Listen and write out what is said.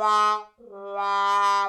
la la